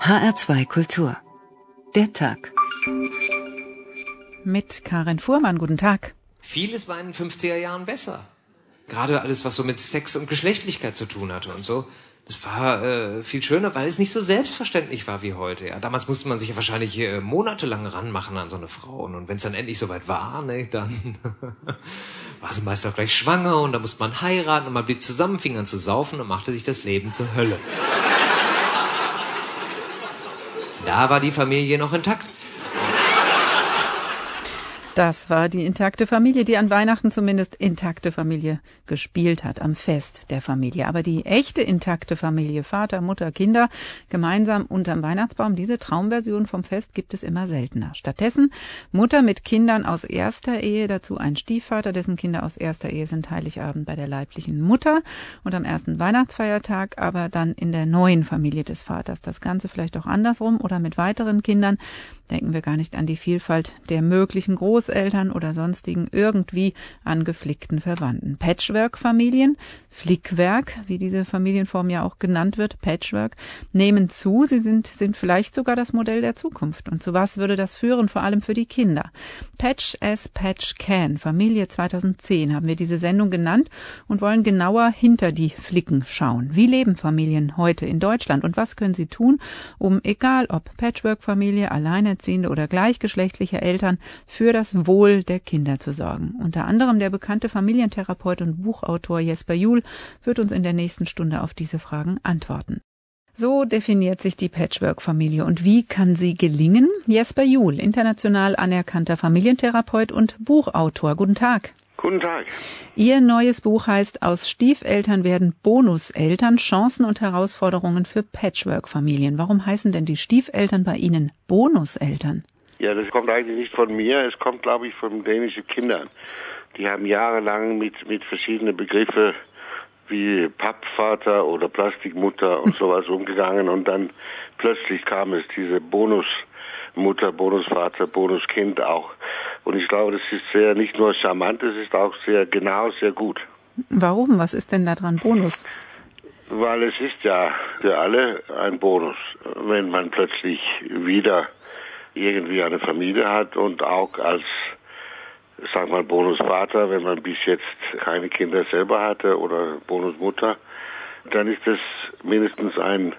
HR2 Kultur. Der Tag. Mit Karin Fuhrmann, guten Tag. Vieles war in den 50er Jahren besser. Gerade alles, was so mit Sex und Geschlechtlichkeit zu tun hatte und so. Das war äh, viel schöner, weil es nicht so selbstverständlich war wie heute. Ja, damals musste man sich ja wahrscheinlich äh, monatelang ranmachen an so eine Frau. Und wenn es dann endlich soweit war, ne, dann war sie meist auch gleich schwanger und dann musste man heiraten und man blieb zusammen, fing an zu saufen und machte sich das Leben zur Hölle. Da war die Familie noch intakt. Das war die intakte Familie, die an Weihnachten zumindest intakte Familie gespielt hat, am Fest der Familie. Aber die echte intakte Familie, Vater, Mutter, Kinder, gemeinsam unterm Weihnachtsbaum, diese Traumversion vom Fest gibt es immer seltener. Stattdessen Mutter mit Kindern aus erster Ehe, dazu ein Stiefvater, dessen Kinder aus erster Ehe sind Heiligabend bei der leiblichen Mutter und am ersten Weihnachtsfeiertag aber dann in der neuen Familie des Vaters. Das Ganze vielleicht auch andersrum oder mit weiteren Kindern. Denken wir gar nicht an die Vielfalt der möglichen Großeltern oder sonstigen irgendwie angeflickten Verwandten. Patchwork-Familien, Flickwerk, wie diese Familienform ja auch genannt wird, Patchwork, nehmen zu. Sie sind, sind vielleicht sogar das Modell der Zukunft. Und zu was würde das führen, vor allem für die Kinder? Patch as Patch Can, Familie 2010 haben wir diese Sendung genannt und wollen genauer hinter die Flicken schauen. Wie leben Familien heute in Deutschland und was können sie tun, um, egal ob Patchwork-Familie, alleinerziehende alleinerziehende oder gleichgeschlechtliche Eltern für das Wohl der Kinder zu sorgen. Unter anderem der bekannte Familientherapeut und Buchautor Jesper Juhl wird uns in der nächsten Stunde auf diese Fragen antworten. So definiert sich die Patchwork-Familie und wie kann sie gelingen? Jesper Juhl, international anerkannter Familientherapeut und Buchautor. Guten Tag. Guten Tag. Ihr neues Buch heißt Aus Stiefeltern werden Bonuseltern, Chancen und Herausforderungen für Patchwork-Familien. Warum heißen denn die Stiefeltern bei Ihnen Bonuseltern? Ja, das kommt eigentlich nicht von mir, es kommt, glaube ich, von dänischen Kindern. Die haben jahrelang mit, mit verschiedenen Begriffen wie Pappvater oder Plastikmutter und sowas umgegangen und dann plötzlich kam es diese Bonusmutter, Bonusvater, Bonuskind auch. Und ich glaube, das ist sehr nicht nur charmant, es ist auch sehr genau, sehr gut. Warum? Was ist denn daran Bonus? Weil es ist ja für alle ein Bonus, wenn man plötzlich wieder irgendwie eine Familie hat und auch als, sag mal, Bonusvater, wenn man bis jetzt keine Kinder selber hatte oder Bonusmutter, dann ist das mindestens ein,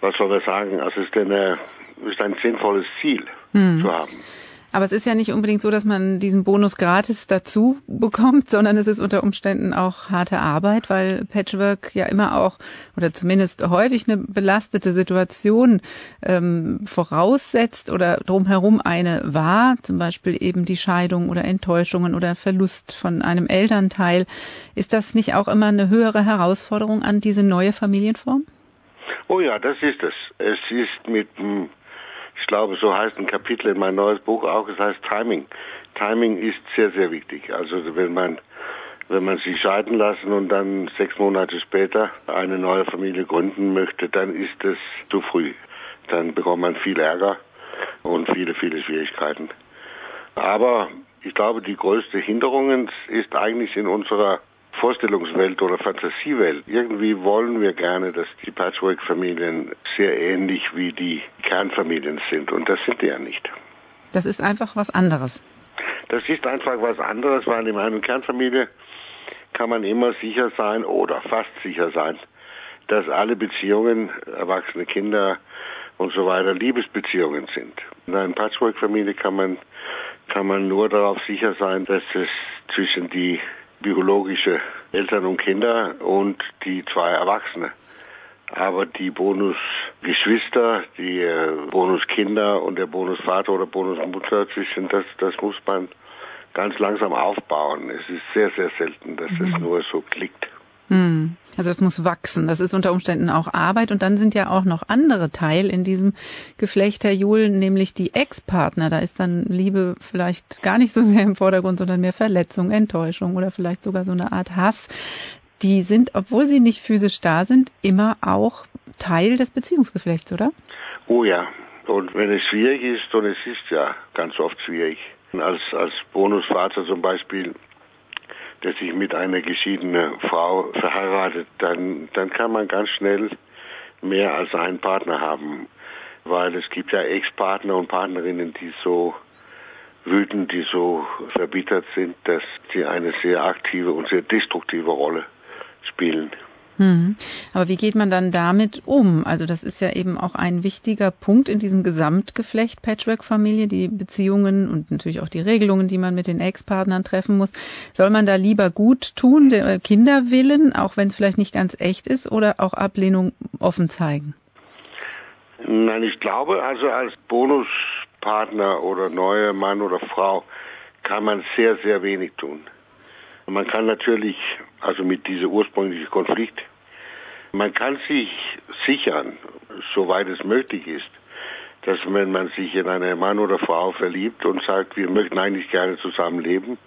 was soll man sagen, also ist, eine, ist ein sinnvolles Ziel hm. zu haben. Aber es ist ja nicht unbedingt so, dass man diesen Bonus gratis dazu bekommt, sondern es ist unter Umständen auch harte Arbeit, weil Patchwork ja immer auch oder zumindest häufig eine belastete Situation ähm, voraussetzt oder drumherum eine war, zum Beispiel eben die Scheidung oder Enttäuschungen oder Verlust von einem Elternteil. Ist das nicht auch immer eine höhere Herausforderung an diese neue Familienform? Oh ja, das ist es. Es ist mit ich glaube, so heißt ein Kapitel in mein neues Buch auch, es heißt Timing. Timing ist sehr, sehr wichtig. Also wenn man wenn man sich scheiden lassen und dann sechs Monate später eine neue Familie gründen möchte, dann ist es zu früh. Dann bekommt man viel Ärger und viele, viele Schwierigkeiten. Aber ich glaube, die größte Hinderung ist eigentlich in unserer Vorstellungswelt oder Fantasiewelt. Irgendwie wollen wir gerne, dass die Patchwork-Familien sehr ähnlich wie die Kernfamilien sind. Und das sind die ja nicht. Das ist einfach was anderes. Das ist einfach was anderes, weil in einer Kernfamilie kann man immer sicher sein oder fast sicher sein, dass alle Beziehungen, erwachsene Kinder und so weiter, Liebesbeziehungen sind. In einer Patchwork-Familie kann man, kann man nur darauf sicher sein, dass es zwischen die biologische Eltern und Kinder und die zwei Erwachsene. Aber die Bonusgeschwister, die äh, Bonuskinder und der Bonusvater oder Bonusmutter zwischen, das, das muss man ganz langsam aufbauen. Es ist sehr, sehr selten, dass mhm. es nur so klickt. Hm. Also das muss wachsen. Das ist unter Umständen auch Arbeit. Und dann sind ja auch noch andere Teil in diesem Geflecht, Herr Juhl, nämlich die Ex-Partner. Da ist dann Liebe vielleicht gar nicht so sehr im Vordergrund, sondern mehr Verletzung, Enttäuschung oder vielleicht sogar so eine Art Hass. Die sind, obwohl sie nicht physisch da sind, immer auch Teil des Beziehungsgeflechts, oder? Oh ja. Und wenn es schwierig ist, und es ist ja ganz oft schwierig, als, als Bonusvater zum Beispiel der sich mit einer geschiedenen Frau verheiratet, dann, dann kann man ganz schnell mehr als einen Partner haben. Weil es gibt ja Ex-Partner und Partnerinnen, die so wütend, die so verbittert sind, dass sie eine sehr aktive und sehr destruktive Rolle spielen. Hm. Aber wie geht man dann damit um? Also das ist ja eben auch ein wichtiger Punkt in diesem Gesamtgeflecht Patchwork-Familie, die Beziehungen und natürlich auch die Regelungen, die man mit den Ex-Partnern treffen muss. Soll man da lieber gut tun, der Kinder willen, auch wenn es vielleicht nicht ganz echt ist, oder auch Ablehnung offen zeigen? Nein, ich glaube, also als Bonuspartner oder neuer Mann oder Frau kann man sehr, sehr wenig tun. Man kann natürlich, also mit diesem ursprünglichen Konflikt, man kann sich sichern, soweit es möglich ist, dass wenn man sich in eine Mann oder Frau verliebt und sagt, wir möchten eigentlich gerne zusammenleben,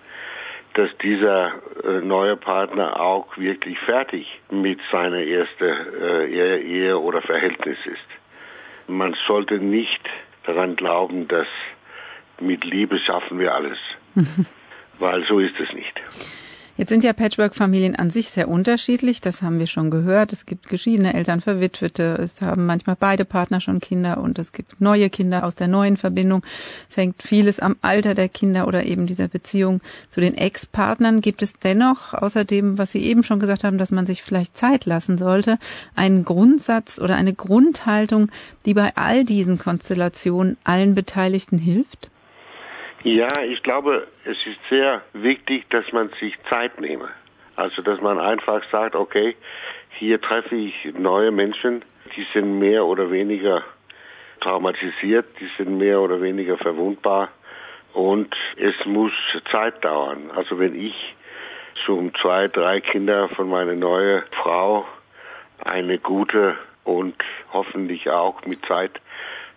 dass dieser äh, neue Partner auch wirklich fertig mit seiner ersten äh, Ehe oder Verhältnis ist. Man sollte nicht daran glauben, dass mit Liebe schaffen wir alles, weil so ist es nicht. Jetzt sind ja Patchwork-Familien an sich sehr unterschiedlich, das haben wir schon gehört. Es gibt geschiedene Eltern, Verwitwete, es haben manchmal beide Partner schon Kinder und es gibt neue Kinder aus der neuen Verbindung. Es hängt vieles am Alter der Kinder oder eben dieser Beziehung zu den Ex-Partnern. Gibt es dennoch, außerdem, was Sie eben schon gesagt haben, dass man sich vielleicht Zeit lassen sollte, einen Grundsatz oder eine Grundhaltung, die bei all diesen Konstellationen allen Beteiligten hilft? Ja, ich glaube, es ist sehr wichtig, dass man sich Zeit nehme. Also, dass man einfach sagt, okay, hier treffe ich neue Menschen, die sind mehr oder weniger traumatisiert, die sind mehr oder weniger verwundbar und es muss Zeit dauern. Also wenn ich zum zwei, drei Kinder von meiner neuen Frau eine gute und hoffentlich auch mit Zeit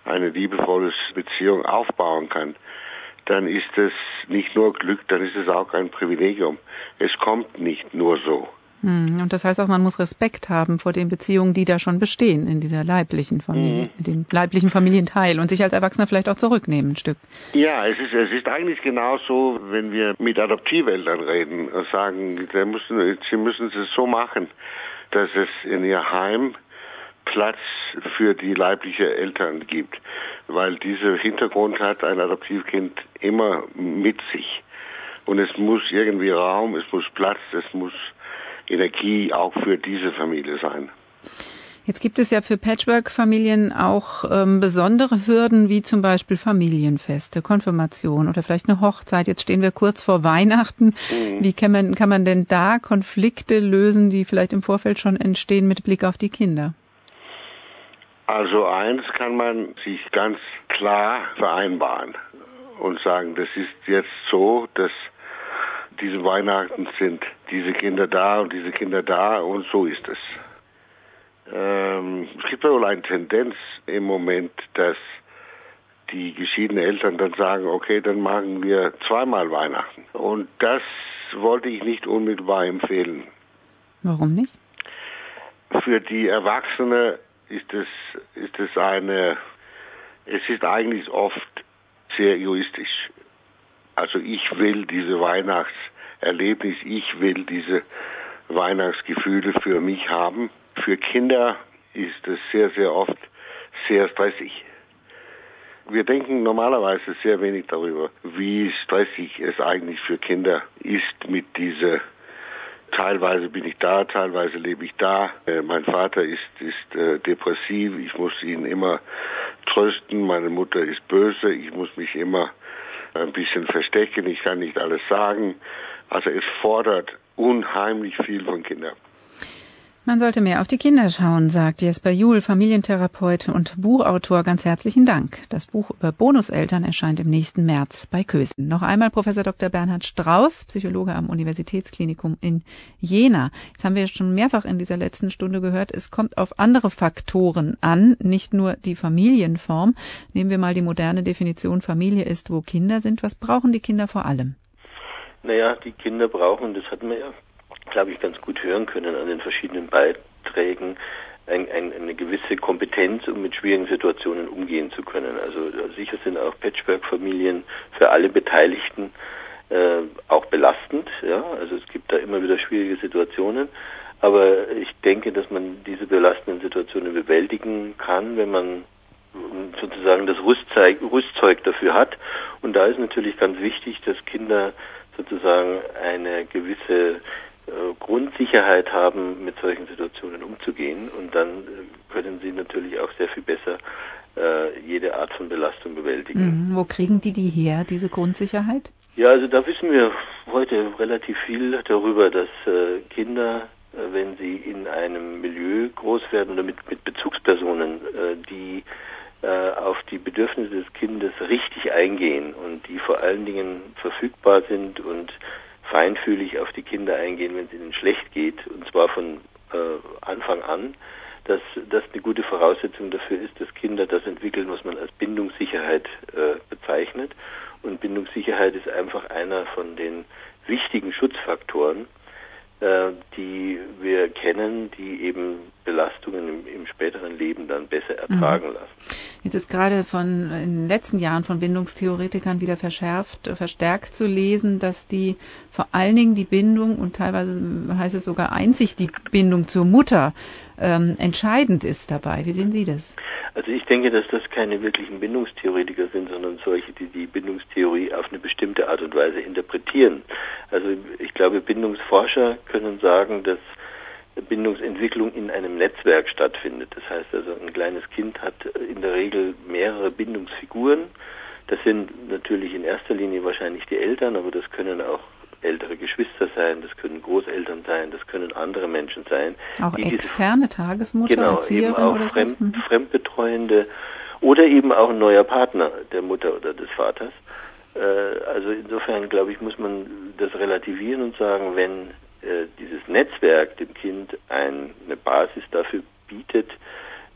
eine liebevolle Beziehung aufbauen kann, dann ist es nicht nur Glück, dann ist es auch ein Privilegium. Es kommt nicht nur so. Hm, und das heißt auch, man muss Respekt haben vor den Beziehungen, die da schon bestehen in dieser leiblichen Familie, mhm. dem leiblichen Familienteil und sich als Erwachsener vielleicht auch zurücknehmen ein Stück. Ja, es ist, es ist eigentlich genauso, wenn wir mit Adoptiveltern reden und sagen, müssen, sie müssen es so machen, dass es in ihr Heim Platz für die leibliche Eltern gibt, weil dieser Hintergrund hat ein Adoptivkind immer mit sich. Und es muss irgendwie Raum, es muss Platz, es muss Energie auch für diese Familie sein. Jetzt gibt es ja für Patchwork-Familien auch ähm, besondere Hürden, wie zum Beispiel Familienfeste, Konfirmation oder vielleicht eine Hochzeit. Jetzt stehen wir kurz vor Weihnachten. Mhm. Wie kann man, kann man denn da Konflikte lösen, die vielleicht im Vorfeld schon entstehen mit Blick auf die Kinder? Also eins kann man sich ganz klar vereinbaren und sagen, das ist jetzt so, dass diese Weihnachten sind diese Kinder da und diese Kinder da und so ist es. Ähm, es gibt wohl eine Tendenz im Moment, dass die geschiedenen Eltern dann sagen, okay, dann machen wir zweimal Weihnachten. Und das wollte ich nicht unmittelbar empfehlen. Warum nicht? Für die Erwachsene ist es, ist es eine, es ist eigentlich oft sehr egoistisch. Also ich will diese Weihnachtserlebnis, ich will diese Weihnachtsgefühle für mich haben. Für Kinder ist es sehr, sehr oft sehr stressig. Wir denken normalerweise sehr wenig darüber, wie stressig es eigentlich für Kinder ist mit dieser Teilweise bin ich da, teilweise lebe ich da. Äh, mein Vater ist, ist äh, depressiv, ich muss ihn immer trösten. Meine Mutter ist böse, ich muss mich immer ein bisschen verstecken, ich kann nicht alles sagen. Also es fordert unheimlich viel von Kindern. Man sollte mehr auf die Kinder schauen, sagt Jesper Juhl, Familientherapeut und Buchautor. Ganz herzlichen Dank. Das Buch über Bonuseltern erscheint im nächsten März bei Kösen. Noch einmal Professor Dr. Bernhard Strauß, Psychologe am Universitätsklinikum in Jena. Jetzt haben wir schon mehrfach in dieser letzten Stunde gehört, es kommt auf andere Faktoren an, nicht nur die Familienform. Nehmen wir mal die moderne Definition, Familie ist, wo Kinder sind. Was brauchen die Kinder vor allem? Naja, die Kinder brauchen, das hatten wir ja glaube ich, ganz gut hören können an den verschiedenen Beiträgen, ein, ein, eine gewisse Kompetenz, um mit schwierigen Situationen umgehen zu können. Also sicher sind auch Patchwork-Familien für alle Beteiligten äh, auch belastend. Ja, also es gibt da immer wieder schwierige Situationen. Aber ich denke, dass man diese belastenden Situationen bewältigen kann, wenn man sozusagen das Rüstzeug, Rüstzeug dafür hat. Und da ist natürlich ganz wichtig, dass Kinder sozusagen eine gewisse Grundsicherheit haben, mit solchen Situationen umzugehen. Und dann äh, können sie natürlich auch sehr viel besser äh, jede Art von Belastung bewältigen. Mhm. Wo kriegen die die her, diese Grundsicherheit? Ja, also da wissen wir heute relativ viel darüber, dass äh, Kinder, äh, wenn sie in einem Milieu groß werden oder mit, mit Bezugspersonen, äh, die äh, auf die Bedürfnisse des Kindes richtig eingehen und die vor allen Dingen verfügbar sind und feinfühlig auf die Kinder eingehen, wenn es ihnen schlecht geht, und zwar von äh, Anfang an, dass das eine gute Voraussetzung dafür ist, dass Kinder das entwickeln, was man als Bindungssicherheit äh, bezeichnet. Und Bindungssicherheit ist einfach einer von den wichtigen Schutzfaktoren, äh, die wir kennen, die eben Belastungen im, im, späteren Leben dann besser ertragen mhm. lassen. Jetzt ist gerade von in den letzten Jahren von Bindungstheoretikern wieder verschärft, verstärkt zu lesen, dass die vor allen Dingen die Bindung und teilweise heißt es sogar einzig die Bindung zur Mutter ähm, entscheidend ist dabei. Wie sehen Sie das? Also ich denke, dass das keine wirklichen Bindungstheoretiker sind, sondern solche, die die Bindungstheorie auf eine bestimmte Art und Weise interpretieren. Also ich glaube, Bindungsforscher können sagen, dass Bindungsentwicklung in einem Netzwerk stattfindet. Das heißt also, ein kleines Kind hat in der Regel mehrere Bindungsfiguren. Das sind natürlich in erster Linie wahrscheinlich die Eltern, aber das können auch ältere Geschwister sein, das können Großeltern sein, das können andere Menschen sein. Auch externe Tagesmutter, genau, Erzieherin eben auch oder Fremd, mhm. Fremdbetreuende oder eben auch ein neuer Partner der Mutter oder des Vaters. Äh, also insofern glaube ich, muss man das relativieren und sagen, wenn äh, Netzwerk dem Kind ein, eine Basis dafür bietet,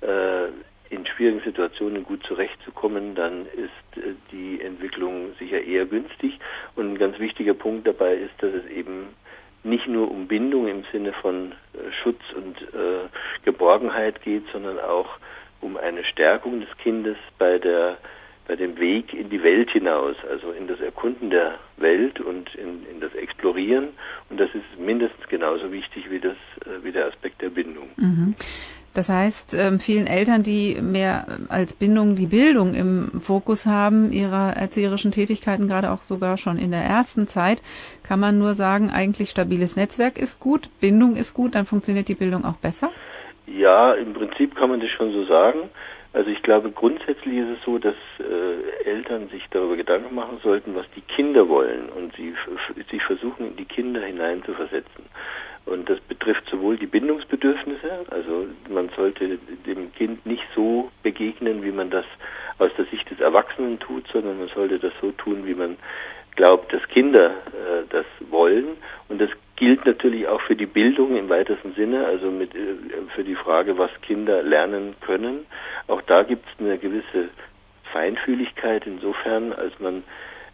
äh, in schwierigen Situationen gut zurechtzukommen, dann ist äh, die Entwicklung sicher eher günstig. Und ein ganz wichtiger Punkt dabei ist, dass es eben nicht nur um Bindung im Sinne von äh, Schutz und Geborgenheit geht, sondern auch um eine Stärkung des Kindes bei der bei dem Weg in die Welt hinaus, also in das Erkunden der Welt und in, in das Explorieren. Und das ist mindestens genauso wichtig wie, das, äh, wie der Aspekt der Bindung. Mhm. Das heißt, ähm, vielen Eltern, die mehr als Bindung die Bildung im Fokus haben, ihrer erzieherischen Tätigkeiten, gerade auch sogar schon in der ersten Zeit, kann man nur sagen, eigentlich stabiles Netzwerk ist gut, Bindung ist gut, dann funktioniert die Bildung auch besser? Ja, im Prinzip kann man das schon so sagen. Also ich glaube, grundsätzlich ist es so, dass äh, Eltern sich darüber Gedanken machen sollten, was die Kinder wollen und sie sich versuchen, in die Kinder hineinzuversetzen. Und das betrifft sowohl die Bindungsbedürfnisse, also man sollte dem Kind nicht so begegnen, wie man das aus der Sicht des Erwachsenen tut, sondern man sollte das so tun, wie man glaubt, dass Kinder äh, das wollen. Und das gilt natürlich auch für die Bildung im weitesten Sinne, also mit, äh, für die Frage, was Kinder lernen können. Auch da gibt es eine gewisse Feinfühligkeit insofern, als man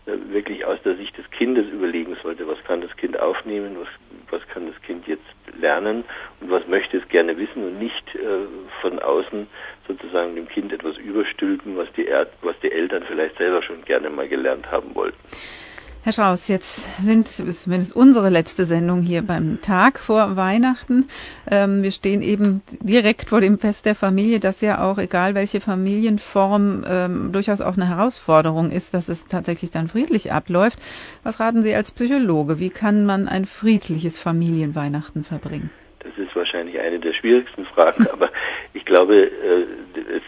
äh, wirklich aus der Sicht des Kindes überlegen sollte, was kann das Kind aufnehmen, was, was kann das Kind jetzt lernen und was möchte es gerne wissen und nicht äh, von außen sozusagen dem Kind etwas überstülpen, was die, er was die Eltern vielleicht selber schon gerne mal gelernt haben wollten. Herr Strauß, jetzt sind zumindest unsere letzte Sendung hier beim Tag vor Weihnachten. Ähm, wir stehen eben direkt vor dem Fest der Familie, das ja auch, egal welche Familienform, ähm, durchaus auch eine Herausforderung ist, dass es tatsächlich dann friedlich abläuft. Was raten Sie als Psychologe? Wie kann man ein friedliches Familienweihnachten verbringen? Das ist wahrscheinlich eine der schwierigsten Fragen, aber ich glaube, äh, es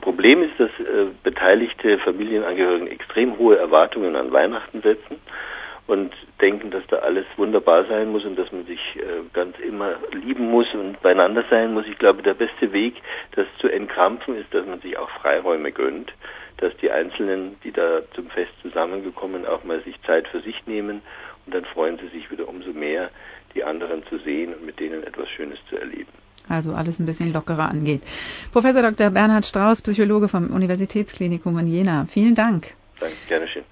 Problem ist, dass äh, beteiligte Familienangehörigen extrem hohe Erwartungen an Weihnachten setzen und denken, dass da alles wunderbar sein muss und dass man sich äh, ganz immer lieben muss und beieinander sein muss. Ich glaube, der beste Weg, das zu entkrampfen, ist, dass man sich auch Freiräume gönnt, dass die Einzelnen, die da zum Fest zusammengekommen, auch mal sich Zeit für sich nehmen und dann freuen sie sich wieder umso mehr, die anderen zu sehen und mit denen etwas Schönes zu erleben also alles ein bisschen lockerer angeht. Professor Dr. Bernhard Strauß, Psychologe vom Universitätsklinikum in Jena. Vielen Dank. Danke, gerne